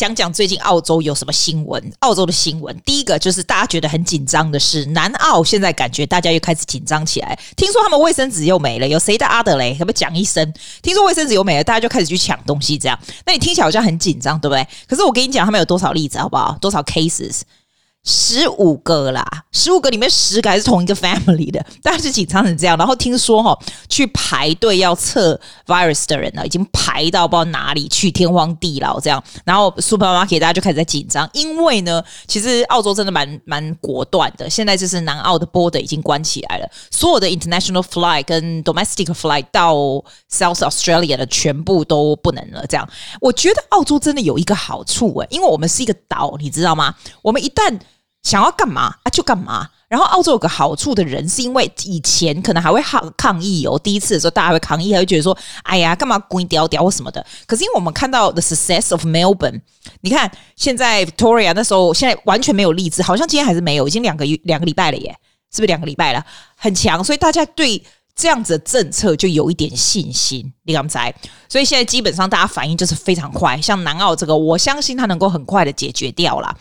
讲讲最近澳洲有什么新闻？澳洲的新闻，第一个就是大家觉得很紧张的是，南澳现在感觉大家又开始紧张起来。听说他们卫生纸又没了，有谁的阿德雷？可不可以讲一声？听说卫生纸又没了，大家就开始去抢东西，这样。那你听起来好像很紧张，对不对？可是我跟你讲，他们有多少例子，好不好？多少 cases？十五个啦，十五个里面十个还是同一个 family 的，大家是紧张成这样。然后听说哈，去排队要测 virus 的人呢，已经排到不知道哪里去，天荒地老这样。然后 supermarket 大家就开始在紧张，因为呢，其实澳洲真的蛮蛮果断的。现在就是南澳的 border 已经关起来了，所有的 international flight 跟 domestic flight 到 South Australia 的全部都不能了。这样，我觉得澳洲真的有一个好处诶，因为我们是一个岛，你知道吗？我们一旦想要干嘛啊就干嘛。然后澳洲有个好处的人，是因为以前可能还会抗抗议哦。第一次的时候，大家会抗议，还会觉得说：“哎呀，干嘛鬼屌屌什么的。”可是因为我们看到 the success of Melbourne，你看现在 Victoria 那时候现在完全没有例子，好像今天还是没有，已经两个月两个礼拜了耶，是不是两个礼拜了？很强，所以大家对这样子的政策就有一点信心。你敢不猜？所以现在基本上大家反应就是非常快，像南澳这个，我相信它能够很快的解决掉了。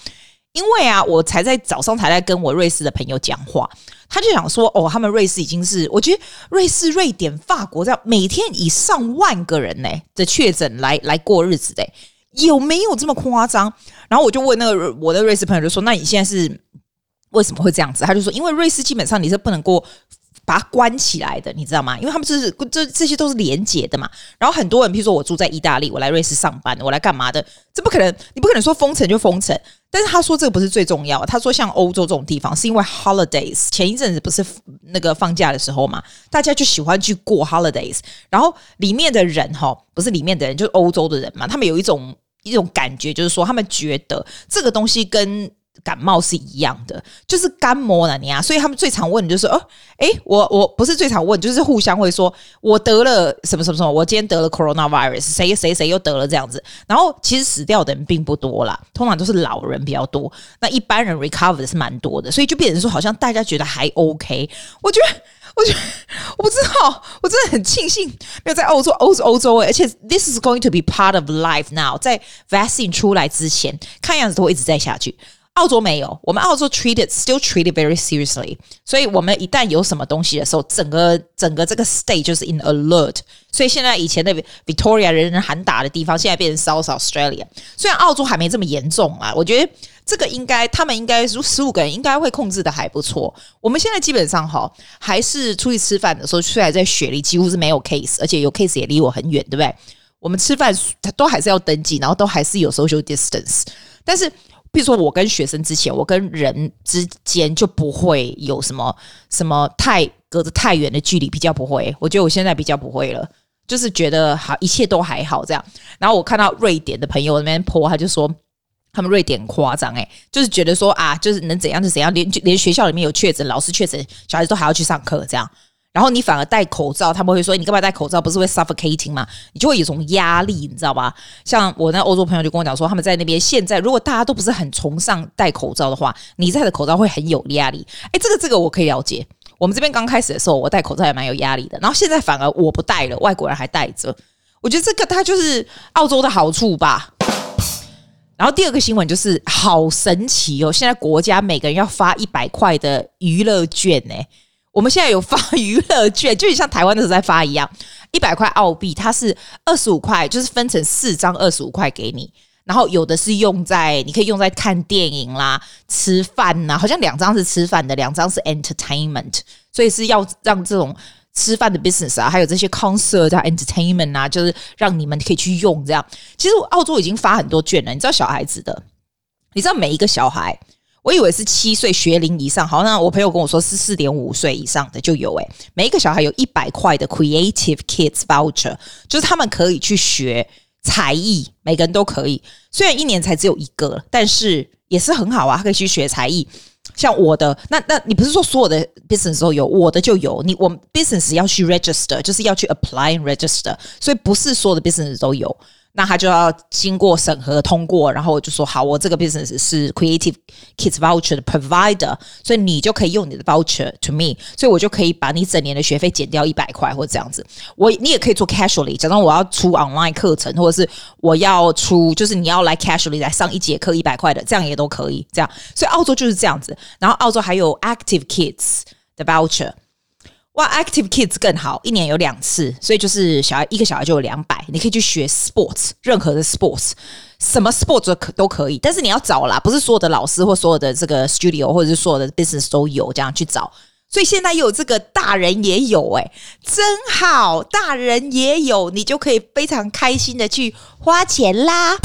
因为啊，我才在早上才在跟我瑞士的朋友讲话，他就想说，哦，他们瑞士已经是，我觉得瑞士、瑞典、法国这样每天以上万个人呢的确诊来来过日子的，有没有这么夸张？然后我就问那个我的瑞士朋友，就说，那你现在是为什么会这样子？他就说，因为瑞士基本上你是不能过。把它关起来的，你知道吗？因为他们是这这些都是连结的嘛。然后很多人，譬如说我住在意大利，我来瑞士上班，我来干嘛的？这不可能，你不可能说封城就封城。但是他说这个不是最重要。他说像欧洲这种地方，是因为 holidays 前一阵子不是那个放假的时候嘛，大家就喜欢去过 holidays。然后里面的人哈，不是里面的人，就是欧洲的人嘛，他们有一种一种感觉，就是说他们觉得这个东西跟。感冒是一样的，就是干摸了你啊，所以他们最常问就是哦，诶，我我不是最常问，就是互相会说，我得了什么什么什么，我今天得了 coronavirus，谁谁谁又得了这样子，然后其实死掉的人并不多啦，通常都是老人比较多，那一般人 recover 的是蛮多的，所以就变成说好像大家觉得还 OK，我觉得，我觉得我不知道，我真的很庆幸没有在欧洲，欧洲欧洲，而且 this is going to be part of life now，在 vaccine 出来之前，看样子都会一直在下去。澳洲没有，我们澳洲 treated still treated very seriously，所以我们一旦有什么东西的时候，整个整个这个 state 就是 in alert。所以现在以前的 Victoria 人人喊打的地方，现在变成 South Australia。虽然澳洲还没这么严重啊，我觉得这个应该他们应该如十五个人应该会控制的还不错。我们现在基本上哈，还是出去吃饭的时候，虽然在雪梨几乎是没有 case，而且有 case 也离我很远，对不对？我们吃饭都还是要登记，然后都还是有 social distance，但是。比如说，我跟学生之前，我跟人之间就不会有什么什么太隔着太远的距离，比较不会。我觉得我现在比较不会了，就是觉得好，一切都还好这样。然后我看到瑞典的朋友那边 po，他就说他们瑞典夸张诶，就是觉得说啊，就是能怎样就怎样，连连学校里面有确诊，老师确诊，小孩子都还要去上课这样。然后你反而戴口罩，他们会说你干嘛戴口罩？不是会 suffocating 吗？你就会有种压力，你知道吧？像我那欧洲朋友就跟我讲说，他们在那边现在，如果大家都不是很崇尚戴口罩的话，你戴的口罩会很有压力。诶，这个这个我可以了解。我们这边刚开始的时候，我戴口罩也蛮有压力的。然后现在反而我不戴了，外国人还戴着。我觉得这个它就是澳洲的好处吧。然后第二个新闻就是好神奇哦，现在国家每个人要发一百块的娱乐券呢。我们现在有发娱乐券，就像台湾的时候在发一样，一百块澳币，它是二十五块，就是分成四张二十五块给你。然后有的是用在，你可以用在看电影啦、吃饭呐，好像两张是吃饭的，两张是 entertainment，所以是要让这种吃饭的 business 啊，还有这些 concert 啊、entertainment 啊，就是让你们可以去用这样。其实澳洲已经发很多券了，你知道小孩子的，你知道每一个小孩。我以为是七岁学龄以上，好像我朋友跟我说是四点五岁以上的就有诶，每一个小孩有一百块的 Creative Kids Voucher，就是他们可以去学才艺，每个人都可以。虽然一年才只有一个，但是也是很好啊，他可以去学才艺。像我的，那那你不是说所有的 business 都有，我的就有。你我们 business 要去 register，就是要去 apply and register，所以不是所有的 business 都有。那他就要经过审核通过，然后我就说好，我这个 business 是 Creative Kids Voucher 的 provider，所以你就可以用你的 voucher to me，所以我就可以把你整年的学费减掉一百块或者这样子。我你也可以做 casually，假装我要出 online 课程，或者是我要出，就是你要来 casually 来上一节课一百块的，这样也都可以。这样，所以澳洲就是这样子。然后澳洲还有 Active Kids 的 voucher。哇，Active Kids 更好，一年有两次，所以就是小孩一个小孩就有两百，你可以去学 sports，任何的 sports，什么 sports 都可都可以，但是你要找啦，不是所有的老师或所有的这个 studio 或者是所有的 business 都有这样去找，所以现在有这个大人也有诶、欸，真好，大人也有，你就可以非常开心的去花钱啦。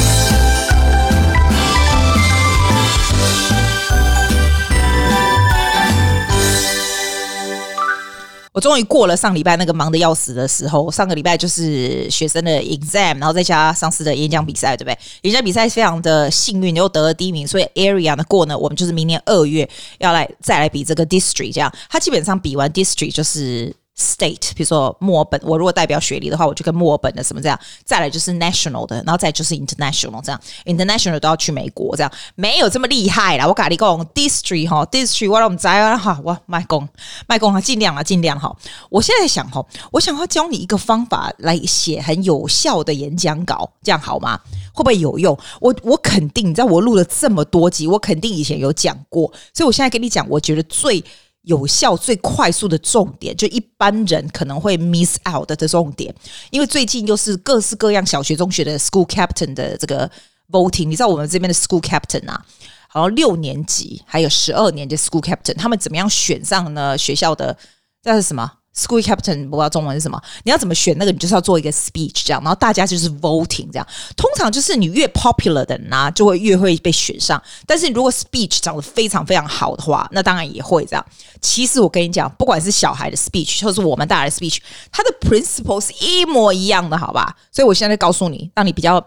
我终于过了上礼拜那个忙得要死的时候。上个礼拜就是学生的 exam，然后再加上司的演讲比赛，对不对？演讲比赛非常的幸运，又得了第一名，所以 area 的过呢，我们就是明年二月要来再来比这个 district，这样。他基本上比完 district 就是。State，比如说墨尔本，我如果代表雪梨的话，我就跟墨尔本的什么这样，再来就是 National 的，然后再就是 International 这样，International 都要去美国这样，没有这么厉害啦。我跟你讲，District 哈，District 我让我们摘啊哈，我卖工卖工啊，尽量啊尽量哈。我现在想哈，我想要教你一个方法来写很有效的演讲稿，这样好吗？会不会有用？我我肯定，你知道我录了这么多集，我肯定以前有讲过，所以我现在跟你讲，我觉得最。有效、最快速的重点，就一般人可能会 miss out 的重点，因为最近又是各式各样小学、中学的 school captain 的这个 voting，你知道我们这边的 school captain 啊，好像六年级还有十二年级 school captain，他们怎么样选上呢？学校的这是什么？School captain 不知道中文是什么？你要怎么选那个？你就是要做一个 speech 这样，然后大家就是 voting 这样。通常就是你越 popular 的人啊，就会越会被选上。但是如果 speech 长得非常非常好的话，那当然也会这样。其实我跟你讲，不管是小孩的 speech，或是我们大人的 speech，它的 principle 是一模一样的，好吧？所以我现在告诉你，让你比较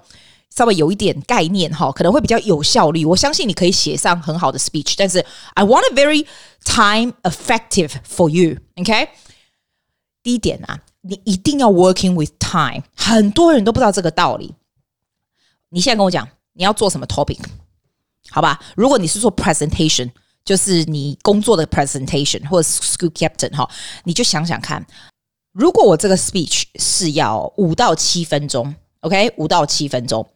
稍微有一点概念哈，可能会比较有效率。我相信你可以写上很好的 speech，但是 I want a very time effective for you，OK？第一点啊，你一定要 working with time。很多人都不知道这个道理。你现在跟我讲，你要做什么 topic？好吧，如果你是做 presentation，就是你工作的 presentation 或者 school captain 哈，你就想想看，如果我这个 speech 是要五到七分钟，OK，五到七分钟，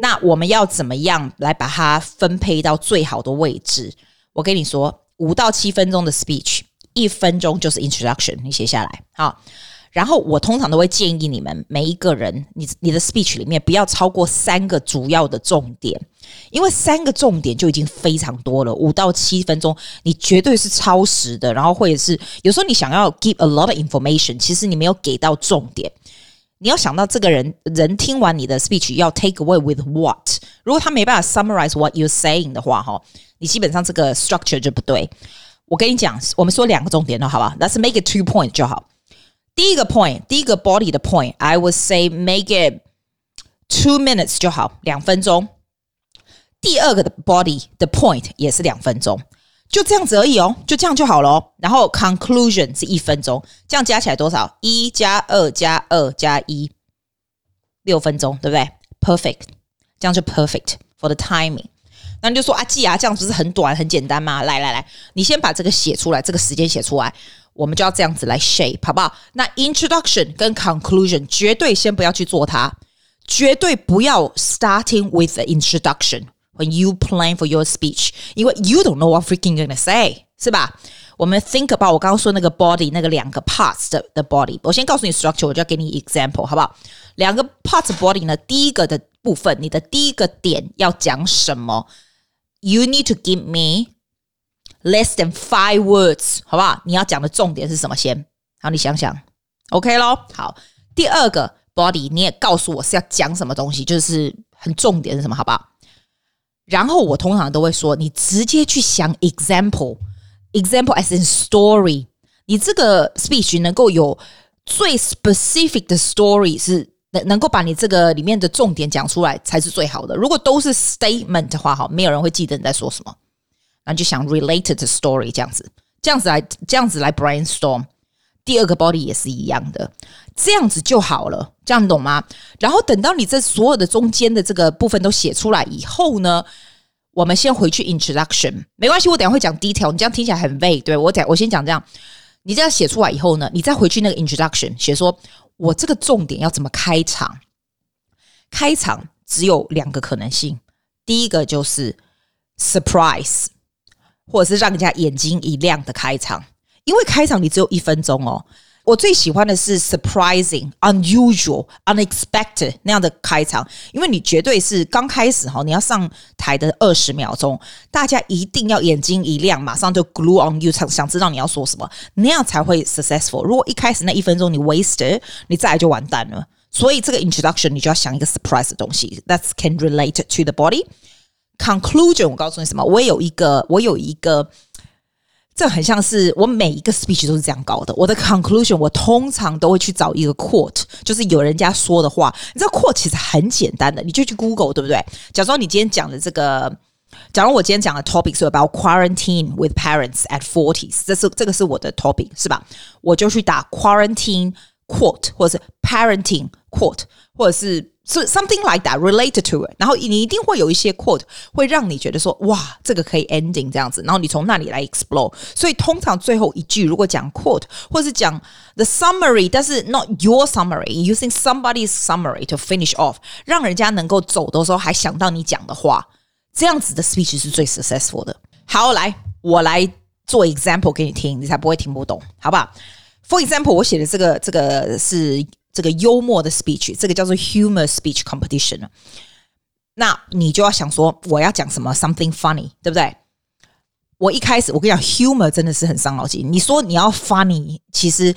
那我们要怎么样来把它分配到最好的位置？我跟你说，五到七分钟的 speech。一分钟就是 introduction，你写下来好。然后我通常都会建议你们每一个人，你你的 speech 里面不要超过三个主要的重点，因为三个重点就已经非常多了。五到七分钟，你绝对是超时的。然后或者是有时候你想要 give a lot of information，其实你没有给到重点。你要想到这个人人听完你的 speech 要 take away with what？如果他没办法 summarize what you're saying 的话，哈，你基本上这个 structure 就不对。我跟你讲，我们说两个重点了，好不好？Let's make it two point 就好。第一个 point，第一个 body 的 point，I would say make it two minutes 就好，两分钟。第二个的 body 的 point 也是两分钟，就这样子而已哦，就这样就好了哦。然后 conclusion 是一分钟，这样加起来多少？一加二加二加一，六分钟，对不对？Perfect，这样就 perfect for the timing。 那你就说啊，记啊，这样不是很短很简单吗？来来来，你先把这个写出来，这个时间写出来，我们就要这样子来 shape，好不好？那 introduction 跟 conclusion 绝对先不要去做它，绝对不要 starting with the introduction when you plan for your speech，因为 you don't know what freaking gonna say，是吧？我们 think about 我刚刚说那个 body 那个两个 parts 的的 body，我先告诉你 structure，我就要给你 example，好不好？两个 parts body 呢，第一个的部分，你的第一个点要讲什么？You need to give me less than five words，好不好？你要讲的重点是什么先？好，你想想，OK 咯。好，第二个 body，你也告诉我是要讲什么东西，就是很重点是什么，好不好？然后我通常都会说，你直接去想 example，example as in story。你这个 speech 能够有最 specific 的 story 是。能能够把你这个里面的重点讲出来才是最好的。如果都是 statement 的话，哈，没有人会记得你在说什么。那就想 related story 这样子，这样子来这样子来 brainstorm。第二个 body 也是一样的，这样子就好了，这样懂吗？然后等到你这所有的中间的这个部分都写出来以后呢，我们先回去 introduction，没关系，我等下会讲 detail，你这样听起来很 vague，对，我讲，我先讲这样，你这样写出来以后呢，你再回去那个 introduction 写说，我这个重点要怎么开场？开场只有两个可能性，第一个就是 surprise，或者是让人家眼睛一亮的开场。因为开场你只有一分钟哦，我最喜欢的是 surprising、unusual、unexpected 那样的开场，因为你绝对是刚开始哈，你要上台的二十秒钟，大家一定要眼睛一亮，马上就 glue on you，想想知道你要说什么，那样才会 successful。如果一开始那一分钟你 wasted，你再来就完蛋了。所以这个 introduction 你就要想一个 surprise 的东西，that can relate to the body。conclusion 我告诉你什么？我有一个，我有一个。这很像是我每一个 speech 都是这样搞的。我的 conclusion 我通常都会去找一个 quote，就是有人家说的话。你知道 quote 其实很简单的，你就去 Google，对不对？假装你今天讲的这个，假如我今天讲的 topic 是 about quarantine with parents at forties，这是这个是我的 topic 是吧？我就去打 quarantine quote，或者是 parenting quote，或者是。是 something like that related to it，然后你一定会有一些 quote 会让你觉得说哇，这个可以 ending 这样子，然后你从那里来 explore。所以通常最后一句如果讲 quote 或是讲 the summary，但是 not your summary，using somebody's summary to finish off，让人家能够走的时候还想到你讲的话，这样子的 speech 是最 successful 的。好，来我来做 example 给你听，你才不会听不懂，好不好？For example，我写的这个这个是。 这个幽默的 speech，这个叫做 humor speech competition。那你就要想说，我要讲什么？Something funny，对不对？我一开始我跟你讲，humor 真的是很伤脑筋。你说你要 funny，其实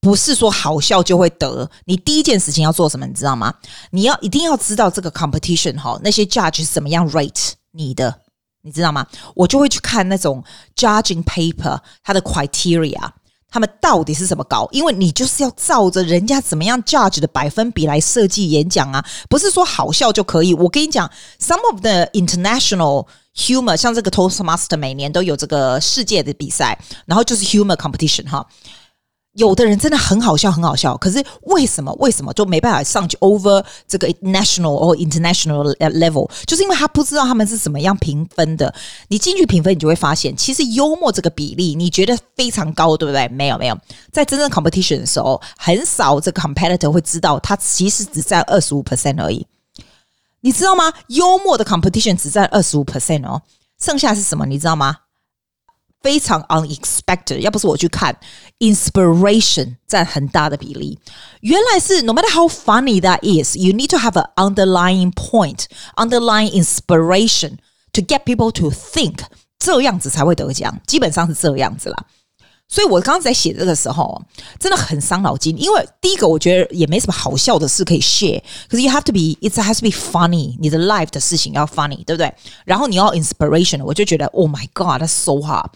不是说好笑就会得。你第一件事情要做什么？你知道吗？你要一定要知道这个 competition 哈，那些 judge 是怎么样 rate 你的，你知道吗？我就会去看那种 judging paper，它的 criteria。他们到底是怎么搞？因为你就是要照着人家怎么样 judge 的百分比来设计演讲啊，不是说好笑就可以。我跟你讲，some of the international humor，像这个 Toastmaster 每年都有这个世界的比赛，然后就是 humor competition 哈。有的人真的很好笑，很好笑，可是为什么？为什么就没办法上去 over 这个 national 或 international level？就是因为他不知道他们是怎么样评分的。你进去评分，你就会发现，其实幽默这个比例，你觉得非常高，对不对？没有，没有，在真正 competition 的时候，很少这个 competitor 会知道，他其实只占二十五 percent 而已。你知道吗？幽默的 competition 只占二十五 percent 哦，剩下是什么？你知道吗？非常 unexpected，要不是我去看，inspiration 占很大的比例。原来是 no matter how funny that is，you need to have an underlying point，underlying inspiration to get people to think，这样子才会得奖。基本上是这样子啦。 所以我刚刚在写这个时候，真的很伤脑筋。因为第一个，我觉得也没什么好笑的事可以 share，可是 you have to be，it has to be funny。你的 life 的事情要 funny，对不对？然后你要 inspiration，我就觉得 Oh my God，that's so hard。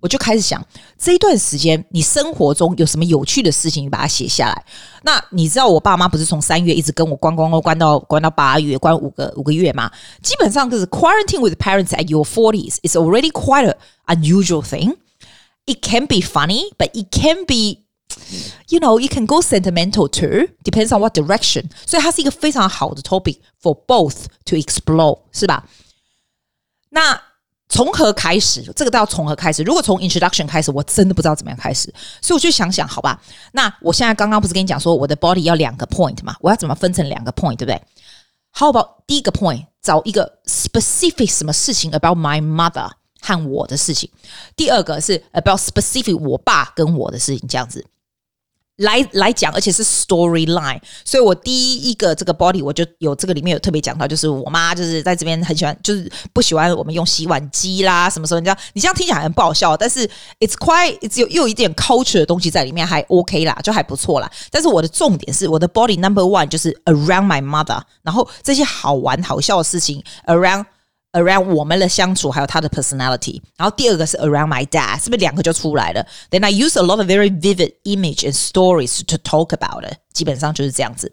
我就开始想，这一段时间你生活中有什么有趣的事情，你把它写下来。那你知道我爸妈不是从三月一直跟我关关关到关到八月，关五个五个月吗？基本上就是 quarantine with parents at your forties is already quite an unusual thing. It can be funny, but it can be, you know, you can go sentimental too. Depends on what direction. 所以它是一个非常好的 topic for both to explore，是吧？那从何开始？这个都要从何开始？如果从 introduction 开始，我真的不知道怎么样开始。所以我就想想，好吧？那我现在刚刚不是跟你讲说，我的 body 要两个 point 嘛？我要怎么分成两个 point，对不对？How about 第一个 point，找一个 specific 什么事情 about my mother。 和我的事情，第二个是 about specific 我爸跟我的事情，这样子来来讲，而且是 storyline。所以我第一个这个 body 我就有这个里面有特别讲到，就是我妈就是在这边很喜欢，就是不喜欢我们用洗碗机啦，什么时候你知道？你这样听起来很不好笑，但是 it's quite it 有又有一点 culture 的东西在里面，还 OK 啦，就还不错啦。但是我的重点是我的 body number one 就是 around my mother，然后这些好玩好笑的事情 around。around 我们的相处，还有他的 personality。然后第二个是 around my dad，是不是两个就出来了？Then I use a lot of very vivid image and stories to talk about it。基本上就是这样子。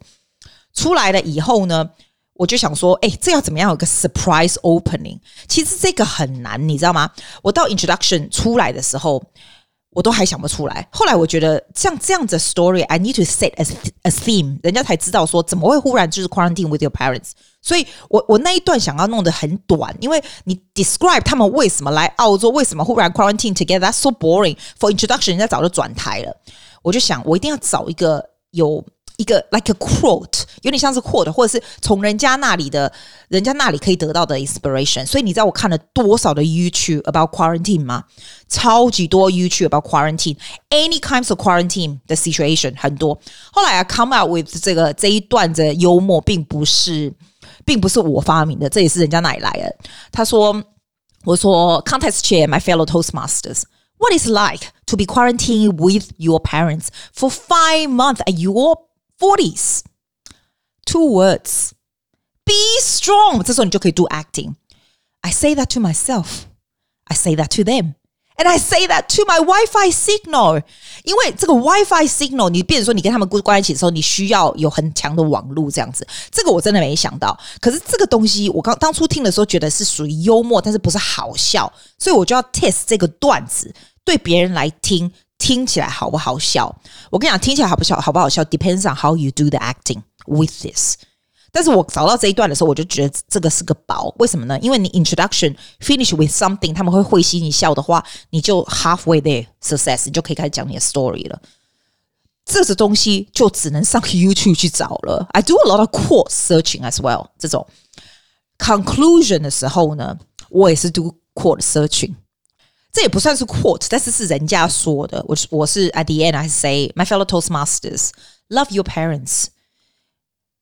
出来了以后呢，我就想说，哎，这要怎么样有个 surprise opening？其实这个很难，你知道吗？我到 introduction 出来的时候， 我都还想不出来。后来我觉得像这样子的 story，I need to set a a theme，人家才知道说怎么会忽然就是 quarantine with your parents。所以我我那一段想要弄得很短，因为你 describe 他们为什么来澳洲，为什么忽然 quarantine together，that's so boring。For introduction，人家早就转台了。我就想，我一定要找一个有。一个 like a quote，有点像是 quote，或者是从人家那里的，人家那里可以得到的 inspiration。所以你知道我看了多少的 YouTube about quarantine 吗？超级多 YouTube about quarantine，any kinds of quarantine 的 situation 很多。后来啊，come out with 这个这一段的幽默，并不是，并不是我发明的，这也是人家那里来的。他说：“我说 Contest Chair, my fellow Toastmasters, what is like to be quarantined with your parents for five months at your Forties, two words. Be strong. 这时候你就可以 do acting. I say that to myself. I say that to them. And I say that to my Wi-Fi signal. 因为这个 Wi-Fi signal，你变成说你跟他们关在一起的时候，你需要有很强的网络这样子。这个我真的没想到。可是这个东西，我刚当初听的时候觉得是属于幽默，但是不是好笑，所以我就要 test 这个段子对别人来听。 听起来好不好笑？我跟你讲，听起来好不好？好不好笑？Depends on how you do the acting with this。但是我找到这一段的时候，我就觉得这个是个宝。为什么呢？因为你 introduction finish with something，他们会会心一笑的话，你就 halfway there success，你就可以开始讲你的 story 了。这个东西就只能上 YouTube 去找了。I do a lot of quote searching as well。这种 conclusion 的时候呢，我也是 do quote searching。这也不算是 quote，但是是人家说的。我我是 at the end I say my fellow Toastmasters love your parents.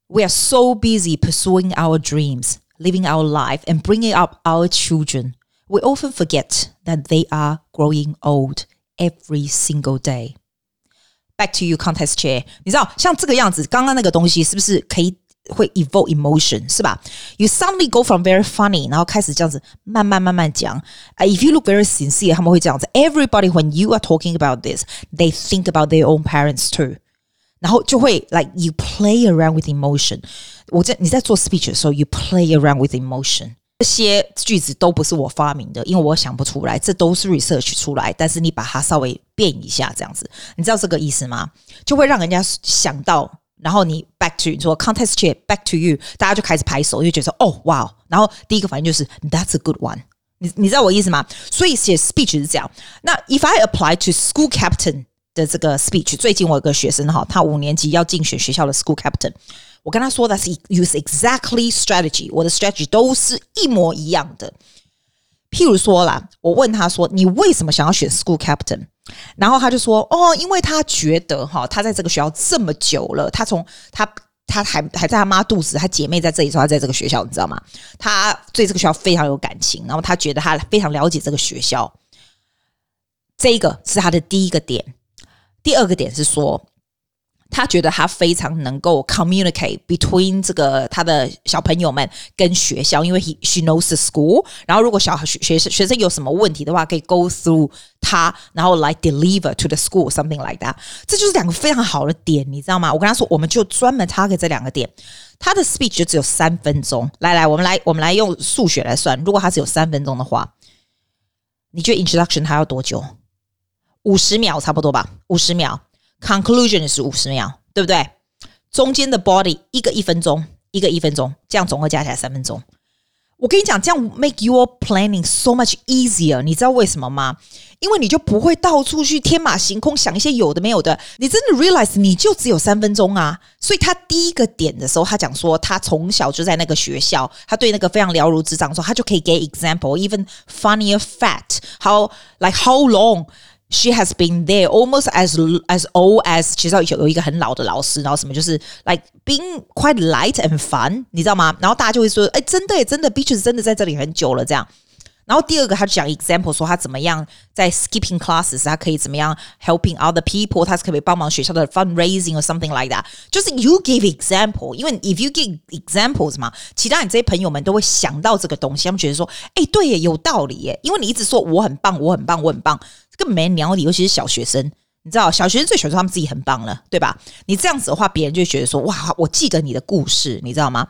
We are so busy pursuing our dreams, living our life, and bringing up our children. We often forget that they are growing old every single day. Back to you, contest chair. 你知道像这个样子，刚刚那个东西是不是可以？ 会 evoke emotion 是吧？You suddenly go from very funny，然后开始这样子慢慢慢慢讲。If you look very sincere，他们会这样子。Everybody when you are talking about this，they think about their own parents too。然后就会 like you play around with emotion。我在你在做 speech 的时候，you play around with emotion。这些句子都不是我发明的，因为我想不出来，这都是 research 出来。但是你把它稍微变一下，这样子，你知道这个意思吗？就会让人家想到。 然后你 back to 你说 contest chair back to you，大家就开始拍手，就觉得说哦哇，然后第一个反应就是 that's a good one，你你知道我意思吗？所以写 speech 是这样。那 if I apply to school captain 的这个 speech，最近我有个学生哈，他五年级要竞选学校的 school captain，我跟他说的是 use exactly strategy，我的 strategy 都是一模一样的。譬如说啦，我问他说：“你为什么想要选 school captain？” 然后他就说：“哦，因为他觉得哈，他在这个学校这么久了，他从他他还还在他妈肚子，他姐妹在这里说，他在这个学校，你知道吗？他对这个学校非常有感情，然后他觉得他非常了解这个学校。这个是他的第一个点。第二个点是说。”他觉得他非常能够 communicate between 这个他的小朋友们跟学校，因为 he she knows the school。然后如果小学学生学生有什么问题的话，可以 go through 他，然后来 deliver to the school something like that。这就是两个非常好的点，你知道吗？我跟他说，我们就专门 target 这两个点。他的 speech 就只有三分钟。来来，我们来我们来用数学来算，如果他只有三分钟的话，你觉得 introduction 还要多久？五十秒差不多吧，五十秒。Conclusion 是五十秒，对不对？中间的 body 一个一分钟，一个一分钟，这样总共加起来三分钟。我跟你讲，这样 make your planning so much easier。你知道为什么吗？因为你就不会到处去天马行空想一些有的没有的。你真的 realize 你就只有三分钟啊！所以他第一个点的时候，他讲说他从小就在那个学校，他对那个非常了如指掌，说他就可以给 example，even funnier fact。How like how long She has been there almost as as old as 其实有有一个很老的老师，然后什么就是 like being quite light and fun，你知道吗？然后大家就会说，哎，真的，真的，Beaches 真的在这里很久了，这样。然后第二个，他就讲 example，说他怎么样在 skipping classes，他可以怎么样 helping other people，他是可以帮忙学校的 fundraising or something like that。就是 you give example，因为 if you give examples 嘛，其他你这些朋友们都会想到这个东西，他们觉得说，哎，对耶，有道理耶，因为你一直说我很棒，我很棒，我很棒，这个没鸟你，尤其是小学生，你知道，小学生最喜欢说他们自己很棒了，对吧？你这样子的话，别人就觉得说，哇，我记得你的故事，你知道吗？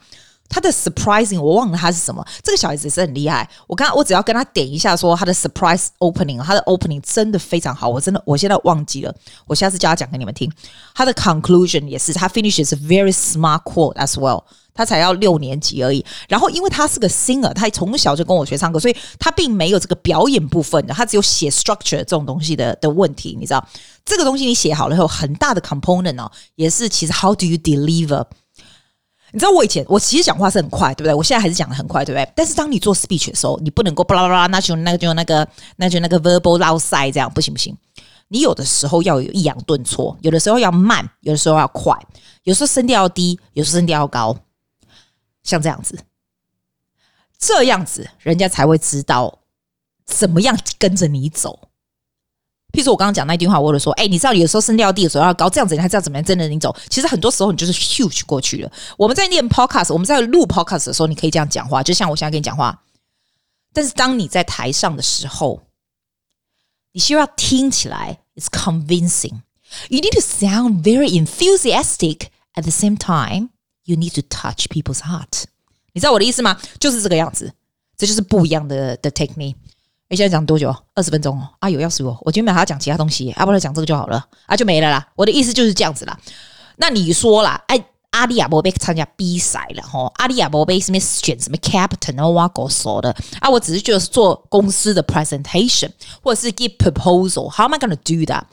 他的 surprising 我忘了他是什么，这个小孩子是很厉害。我刚我只要跟他点一下说他的 surprise opening，他的 opening 真的非常好，我真的我现在忘记了，我下次叫他讲给你们听。他的 conclusion 也是他 finish is very smart quote as well。他才要六年级而已，然后因为他是个 singer，他从小就跟我学唱歌，所以他并没有这个表演部分的，他只有写 structure 这种东西的的问题，你知道这个东西你写好了以后，很大的 component 哦，也是其实 how do you deliver？你知道我以前我其实讲话是很快，对不对？我现在还是讲的很快，对不对？但是当你做 speech 的时候，你不能够巴拉巴拉，那就那个就那个那就那个 verbal loud side 这样不行不行。你有的时候要有抑扬顿挫，有的时候要慢，有的时候要快，有时候声调要低，有时候声调要高。像这样子，这样子人家才会知道怎么样跟着你走。譬如我刚刚讲那句话，我就说：“哎，你知道有时候声调低的时候要高，这样子你还知道怎么样真的你走。”其实很多时候你就是 huge 过去了。我们在念 podcast，我们在录 podcast 的时候，你可以这样讲话，就像我现在跟你讲话。但是当你在台上的时候，你需要听起来 is convincing。You need to sound very enthusiastic at the same time. You need to touch people's heart，你知道我的意思吗？就是这个样子，这就是不一样的的 technique。哎，现在讲多久？二十分钟哦。啊，有要死我，我今天还要讲其他东西，啊，不然讲这个就好了，啊，就没了啦。我的意思就是这样子啦。那你说啦，哎，阿里亚伯被参加比赛了吼，阿里亚伯被什么选什么 captain 啊，挖狗说的啊，我只是就是做公司的 presentation 或者是 give proposal。How am I gonna do that,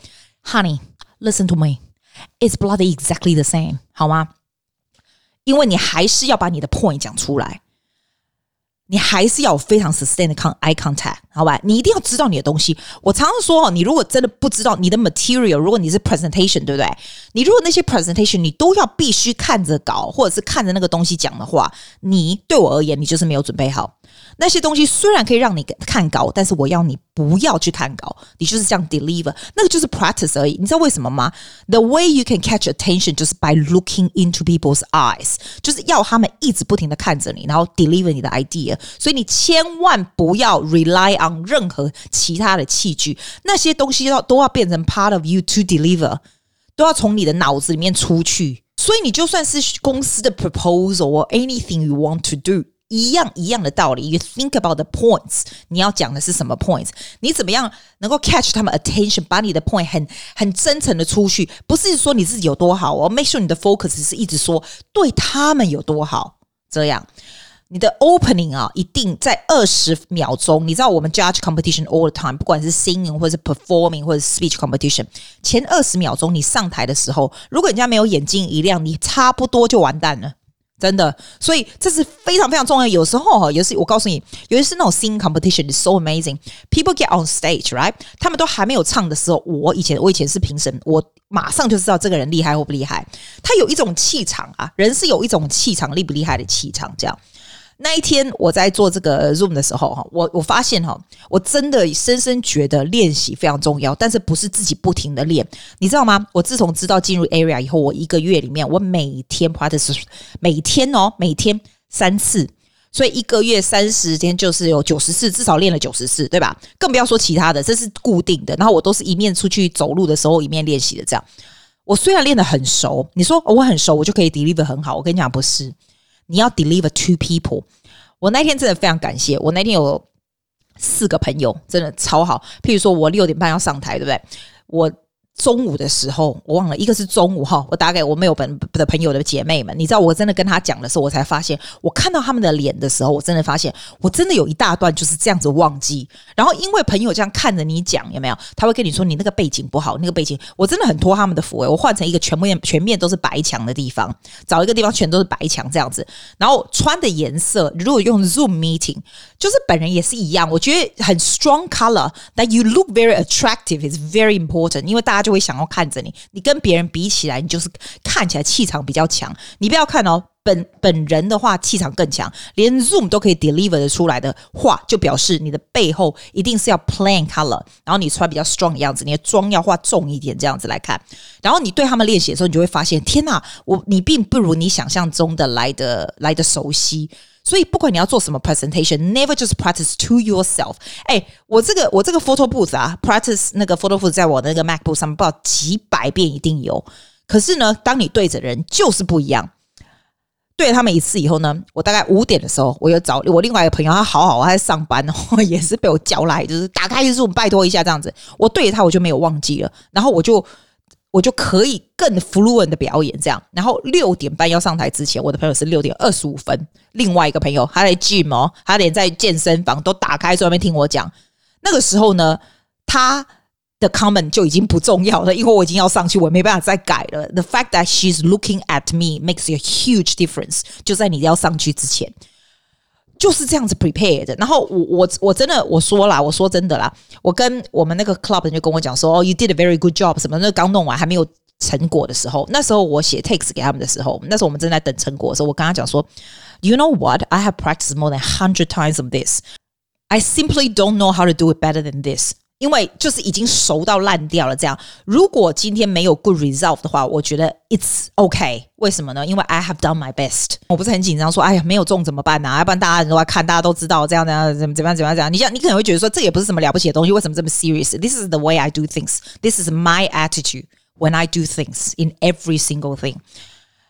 honey? Listen to me. It's bloody exactly the same，好吗？因为你还是要把你的 point 讲出来，你还是要有非常 sustained eye contact，好吧？你一定要知道你的东西。我常常说哦，你如果真的不知道你的 material，如果你是 presentation，对不对？你如果那些 presentation 你都要必须看着稿，或者是看着那个东西讲的话，你对我而言，你就是没有准备好。那些东西虽然可以让你看稿，但是我要你不要去看稿，你就是这样 deliver，那个就是 practice 而已。你知道为什么吗？The way you can catch attention 就是 by looking into people's eyes，就是要他们一直不停的看着你，然后 deliver 你的 idea。所以你千万不要 rely on 任何其他的器具，那些东西要都要变成 part of you to deliver，都要从你的脑子里面出去。所以你就算是公司的 proposal or anything you want to do。一样一样的道理，you think about the points，你要讲的是什么 points？你怎么样能够 catch 他们 attention，把你的 point 很很真诚的出去，不是说你自己有多好哦，make sure 你的 focus 是一直说对他们有多好。这样，你的 opening 啊，一定在二十秒钟。你知道我们 judge competition all the time，不管是 singing 或是 performing 或者 speech competition，前二十秒钟你上台的时候，如果人家没有眼睛一亮，你差不多就完蛋了。真的，所以这是非常非常重要。有时候哈，有时我告诉你，尤其是那种 singing competition is so amazing. People get on stage, right？他们都还没有唱的时候，我以前我以前是评审，我马上就知道这个人厉害或不厉害。他有一种气场啊，人是有一种气场，厉不厉害的气场，这样。那一天我在做这个 Zoom 的时候，哈，我我发现哈，我真的深深觉得练习非常重要，但是不是自己不停的练，你知道吗？我自从知道进入 Area 以后，我一个月里面我每天 practice，每天哦，每天三次，所以一个月三十天就是有九十次，至少练了九十次，对吧？更不要说其他的，这是固定的。然后我都是一面出去走路的时候一面练习的，这样。我虽然练得很熟，你说我很熟，我就可以 deliver 很好，我跟你讲不是。你要 deliver two people。我那天真的非常感谢，我那天有四个朋友，真的超好。譬如说我六点半要上台，对不对？我。中午的时候，我忘了，一个是中午哈，我打给我没有本的朋友的姐妹们，你知道，我真的跟她讲的时候，我才发现，我看到他们的脸的时候，我真的发现，我真的有一大段就是这样子忘记。然后因为朋友这样看着你讲，有没有？他会跟你说你那个背景不好，那个背景，我真的很托他们的福诶，我换成一个全面全面都是白墙的地方，找一个地方全都是白墙这样子，然后穿的颜色，如果用 Zoom meeting，就是本人也是一样，我觉得很 strong color，that you look very attractive is very important，因为大家。就会想要看着你，你跟别人比起来，你就是看起来气场比较强。你不要看哦，本本人的话气场更强，连 Zoom 都可以 deliver 的出来的话，就表示你的背后一定是要 plan color，然后你穿比较 strong 的样子，你的妆要化重一点，这样子来看。然后你对他们练习的时候，你就会发现，天哪，我你并不如你想象中的来的来的熟悉。所以不管你要做什么 presentation，never just practice to yourself。哎，我这个我这个 photo booth 啊，practice 那个 photo booth 在我的那个 MacBook 上面，不知道几百遍一定有。可是呢，当你对着人就是不一样。对他们一次以后呢，我大概五点的时候，我又找我另外一个朋友，他好好，他在上班哦，也是被我叫来，就是打开 Zoom，拜托一下这样子。我对着他，我就没有忘记了，然后我就我就可以更 fluent 的表演这样。然后六点半要上台之前，我的朋友是六点二十五分，另外一个朋友他在 gym 哦，他连在健身房都打开在外面听我讲。那个时候呢，他。的 comment 就已经不重要了，因为我已经要上去，我没办法再改了。The fact that she's looking at me makes a huge difference。就在你要上去之前，就是这样子 prepared。然后我我我真的我说啦，我说真的啦，我跟我们那个 club 人就跟我讲说，哦，you did a very good job。什么？那刚弄完还没有成果的时候，那时候我写 text 给他们的时候，那时候我们正在等成果的时候，我跟他讲说，you know what? I have practiced more than hundred times of this. I simply don't know how to do it better than this. 因为就是已经熟到烂掉了，这样。如果今天没有 good result 的话，我觉得 it's okay。为什么呢？因为 I have done my best。我不是很紧张，说哎呀没有中怎么办呢？要不然大家人都在看，大家都知道这样这样怎么怎么样怎么样怎样。你像你可能会觉得说这也不是什么了不起的东西，为什么这么 serious？This is the way I do things. This is my attitude when I do things in every single thing。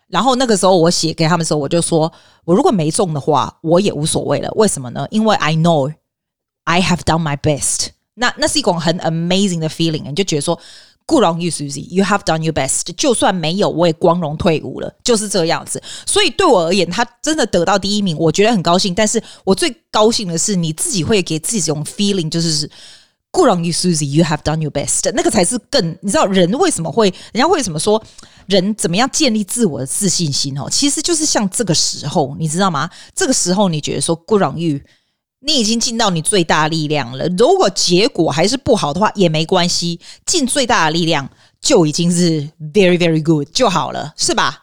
然后那个时候我写给他们的时候，我就说我如果没中的话，我也无所谓了。为什么呢？因为 I know I have done my best。那那是一种很 amazing 的 feeling，你就觉得说，Good you, Susie，you have done your best。就算没有，我也光荣退伍了，就是这样子。所以对我而言，他真的得到第一名，我觉得很高兴。但是我最高兴的是，你自己会给自己这种 feeling，就是 Good you, Susie，you have done your best。那个才是更，你知道人为什么会，人家为什么说人怎么样建立自我的自信心哦？其实就是像这个时候，你知道吗？这个时候你觉得说 Good you。你已经尽到你最大力量了。如果结果还是不好的话，也没关系，尽最大的力量就已经是 very very good 就好了，是吧？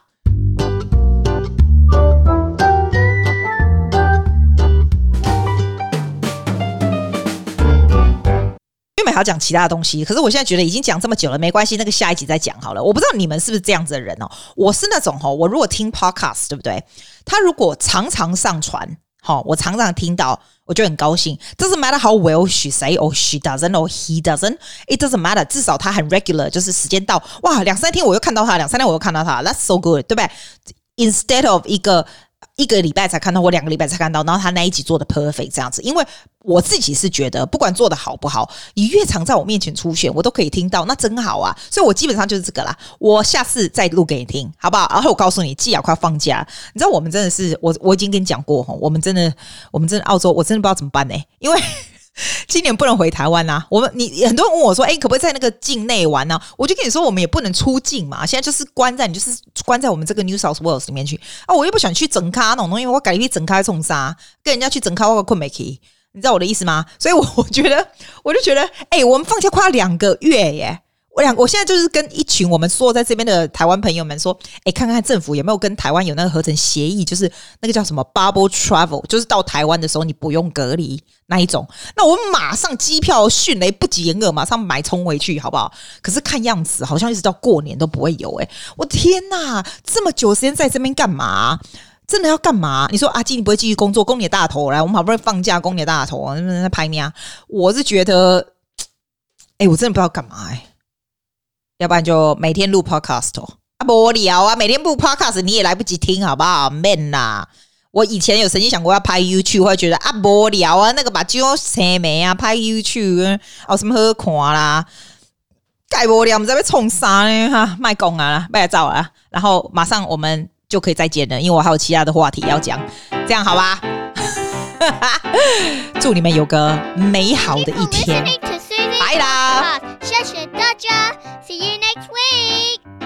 因为还要讲其他的东西，可是我现在觉得已经讲这么久了，没关系，那个下一集再讲好了。我不知道你们是不是这样子的人哦，我是那种哦，我如果听 podcast，对不对？他如果常常上传。好，我常常听到，我就很高兴。Doesn't matter how well she say or she doesn't or he doesn't, it doesn't matter。至少他很 regular，就是时间到，哇，两三天我又看到他，两三天我又看到他，That's so good，对不对？Instead of 一个。一个礼拜才看到，或两个礼拜才看到，然后他那一集做的 perfect 这样子，因为我自己是觉得，不管做的好不好，你越常在我面前出现，我都可以听到，那真好啊！所以我基本上就是这个啦。我下次再录给你听，好不好？然后我告诉你，季亚快放假，你知道我们真的是，我我已经跟你讲过，我们真的，我们真的澳洲，我真的不知道怎么办呢，因为。今年不能回台湾呐、我们你很多人问我说，哎，可不可以在那个境内玩呢、我就跟你说，我们也不能出境嘛，现在就是关在你就是关在我们这个 New South Wales 里面去。啊，我又不想去整咖那种东西，我改一整咖冲沙，跟人家去整咖我个困没去，你知道我的意思吗？所以我我觉得，我就觉得，哎，我们放假快两个月耶。我两，我现在就是跟一群我们说在这边的台湾朋友们说，哎，看看政府有没有跟台湾有那个合成协议，就是那个叫什么 bubble travel，就是到台湾的时候你不用隔离那一种。那我们马上机票迅雷不及掩耳，马上买冲回去，好不好？可是看样子好像一直到过年都不会有。哎，我天哪，这么久时间在这边干嘛？真的要干嘛？你说阿基，你不会继续工作？攻你的大头来，我们好不容易放假，攻你的大头，能不能在拍你啊？我是觉得，哎，我真的不知道干嘛哎。要不然就每天录 podcast 啊，无聊啊，每天录 podcast 你也来不及听，好不好？man 呐，我以前有曾经想过要拍 YouTube，会觉得啊，无聊啊，那个把就生没啊，拍 YouTube 有什么好看啦？太无聊，我们在被冲杀呢哈，卖公啊，卖照啊，然后马上我们就可以再见了，因为我还有其他的话题要讲，这样好吧？祝你们有个美好的一天，拜啦！谢谢大家，See you next week.